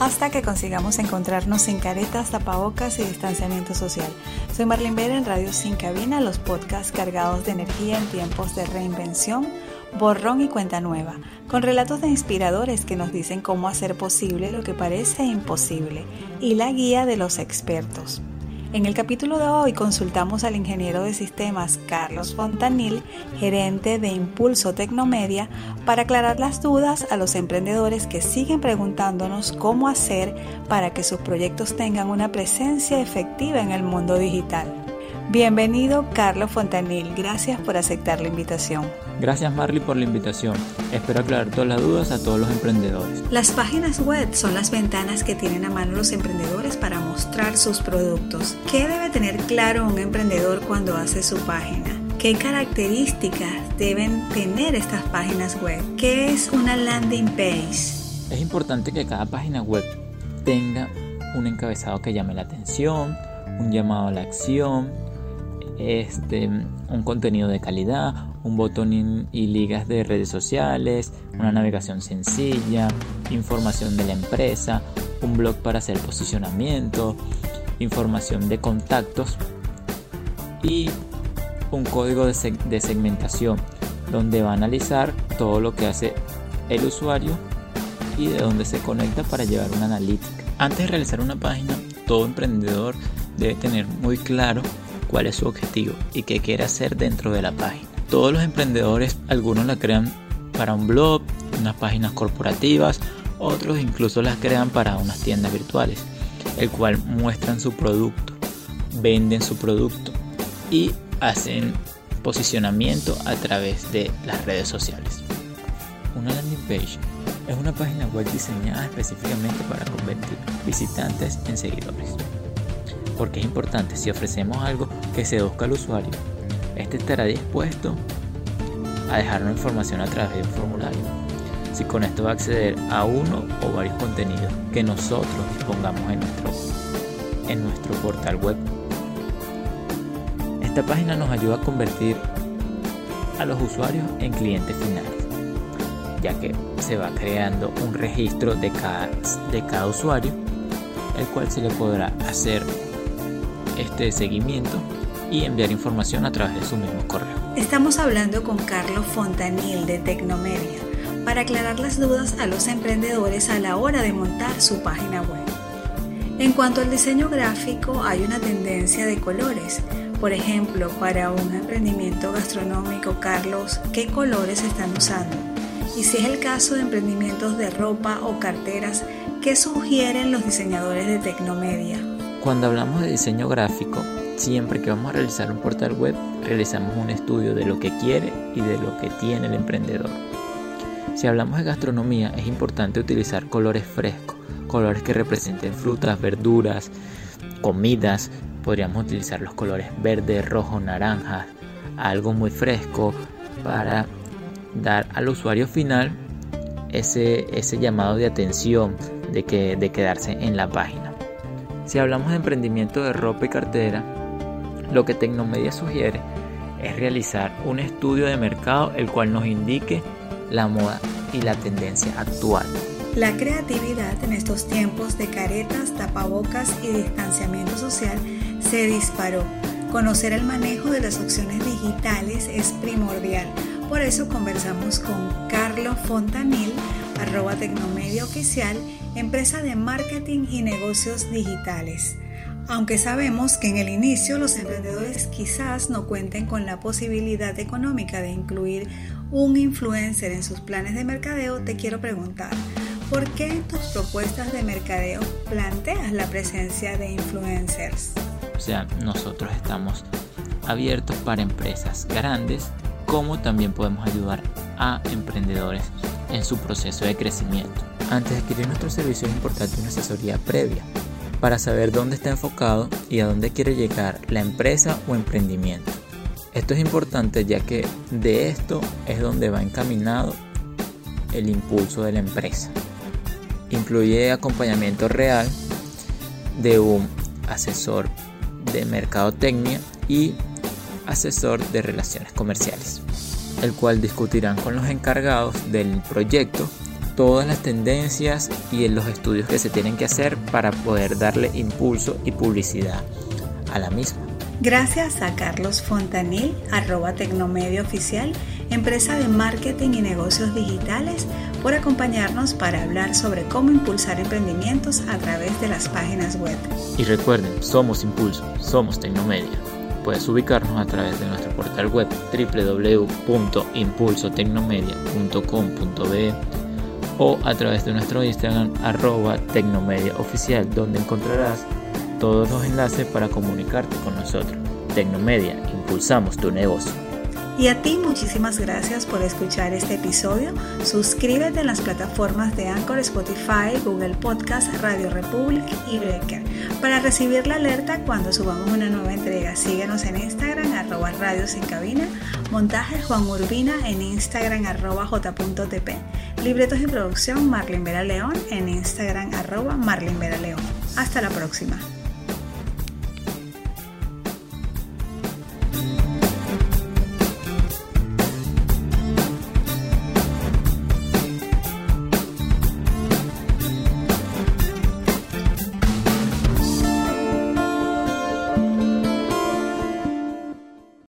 hasta que consigamos encontrarnos sin caretas, tapabocas y distanciamiento social. Soy Marlene Vera en Radio Sin Cabina, los podcasts cargados de energía en tiempos de reinvención, borrón y cuenta nueva, con relatos de inspiradores que nos dicen cómo hacer posible lo que parece imposible y la guía de los expertos. En el capítulo de hoy consultamos al ingeniero de sistemas Carlos Fontanil, gerente de Impulso Tecnomedia, para aclarar las dudas a los emprendedores que siguen preguntándonos cómo hacer para que sus proyectos tengan una presencia efectiva en el mundo digital. Bienvenido Carlos Fontanil, gracias por aceptar la invitación. Gracias Marley por la invitación. Espero aclarar todas las dudas a todos los emprendedores. Las páginas web son las ventanas que tienen a mano los emprendedores para mostrar sus productos. ¿Qué debe tener claro un emprendedor cuando hace su página? ¿Qué características deben tener estas páginas web? ¿Qué es una landing page? Es importante que cada página web tenga un encabezado que llame la atención, un llamado a la acción, este, un contenido de calidad, un botón y ligas de redes sociales, una navegación sencilla, información de la empresa, un blog para hacer posicionamiento, información de contactos y un código de, de segmentación donde va a analizar todo lo que hace el usuario y de dónde se conecta para llevar una analítica. Antes de realizar una página, todo emprendedor debe tener muy claro cuál es su objetivo y qué quiere hacer dentro de la página. Todos los emprendedores, algunos la crean para un blog, unas páginas corporativas, otros incluso las crean para unas tiendas virtuales, el cual muestran su producto, venden su producto y hacen posicionamiento a través de las redes sociales. Una landing page es una página web diseñada específicamente para convertir visitantes en seguidores porque es importante si ofrecemos algo que seduzca al usuario, este estará dispuesto a dejarnos información a través de un formulario. Si con esto va a acceder a uno o varios contenidos que nosotros dispongamos en nuestro, en nuestro portal web. Esta página nos ayuda a convertir a los usuarios en clientes finales, ya que se va creando un registro de cada, de cada usuario, el cual se le podrá hacer este seguimiento y enviar información a través de su mismo correo. Estamos hablando con Carlos Fontanil de Tecnomedia para aclarar las dudas a los emprendedores a la hora de montar su página web. En cuanto al diseño gráfico, hay una tendencia de colores. Por ejemplo, para un emprendimiento gastronómico, Carlos, ¿qué colores están usando? Y si es el caso de emprendimientos de ropa o carteras, ¿qué sugieren los diseñadores de Tecnomedia? Cuando hablamos de diseño gráfico, siempre que vamos a realizar un portal web, realizamos un estudio de lo que quiere y de lo que tiene el emprendedor. Si hablamos de gastronomía, es importante utilizar colores frescos, colores que representen frutas, verduras, comidas. Podríamos utilizar los colores verde, rojo, naranja, algo muy fresco para dar al usuario final ese, ese llamado de atención de, que, de quedarse en la página. Si hablamos de emprendimiento de ropa y cartera, lo que Tecnomedia sugiere es realizar un estudio de mercado el cual nos indique la moda y la tendencia actual. La creatividad en estos tiempos de caretas, tapabocas y distanciamiento social se disparó. Conocer el manejo de las opciones digitales es primordial. Por eso conversamos con Carlos Fontanil, arroba Tecnomedia Oficial, empresa de marketing y negocios digitales. Aunque sabemos que en el inicio los emprendedores quizás no cuenten con la posibilidad económica de incluir un influencer en sus planes de mercadeo, te quiero preguntar, ¿por qué en tus propuestas de mercadeo planteas la presencia de influencers? O sea, nosotros estamos abiertos para empresas grandes, como también podemos ayudar a emprendedores en su proceso de crecimiento. Antes de adquirir nuestro servicio es importante una asesoría previa para saber dónde está enfocado y a dónde quiere llegar la empresa o emprendimiento. Esto es importante ya que de esto es donde va encaminado el impulso de la empresa. Incluye acompañamiento real de un asesor de mercadotecnia y asesor de relaciones comerciales, el cual discutirán con los encargados del proyecto todas las tendencias y en los estudios que se tienen que hacer para poder darle impulso y publicidad a la misma. Gracias a Carlos Fontanil, arroba Tecnomedia Oficial, empresa de marketing y negocios digitales, por acompañarnos para hablar sobre cómo impulsar emprendimientos a través de las páginas web. Y recuerden, somos Impulso, somos Tecnomedia. Puedes ubicarnos a través de nuestro portal web www.impulsotecnomedia.com.be o a través de nuestro Instagram arroba Tecnomedia Oficial, donde encontrarás todos los enlaces para comunicarte con nosotros. Tecnomedia, impulsamos tu negocio. Y a ti muchísimas gracias por escuchar este episodio. Suscríbete en las plataformas de Anchor, Spotify, Google Podcast, Radio Republic y Breaker para recibir la alerta cuando subamos una nueva entrega. Síguenos en Instagram, arroba Radio Sin Cabina, Montaje Juan Urbina en Instagram, arroba j.tp. Libretos y producción Marlin Vera León en Instagram, arroba Marlin Vera León. Hasta la próxima.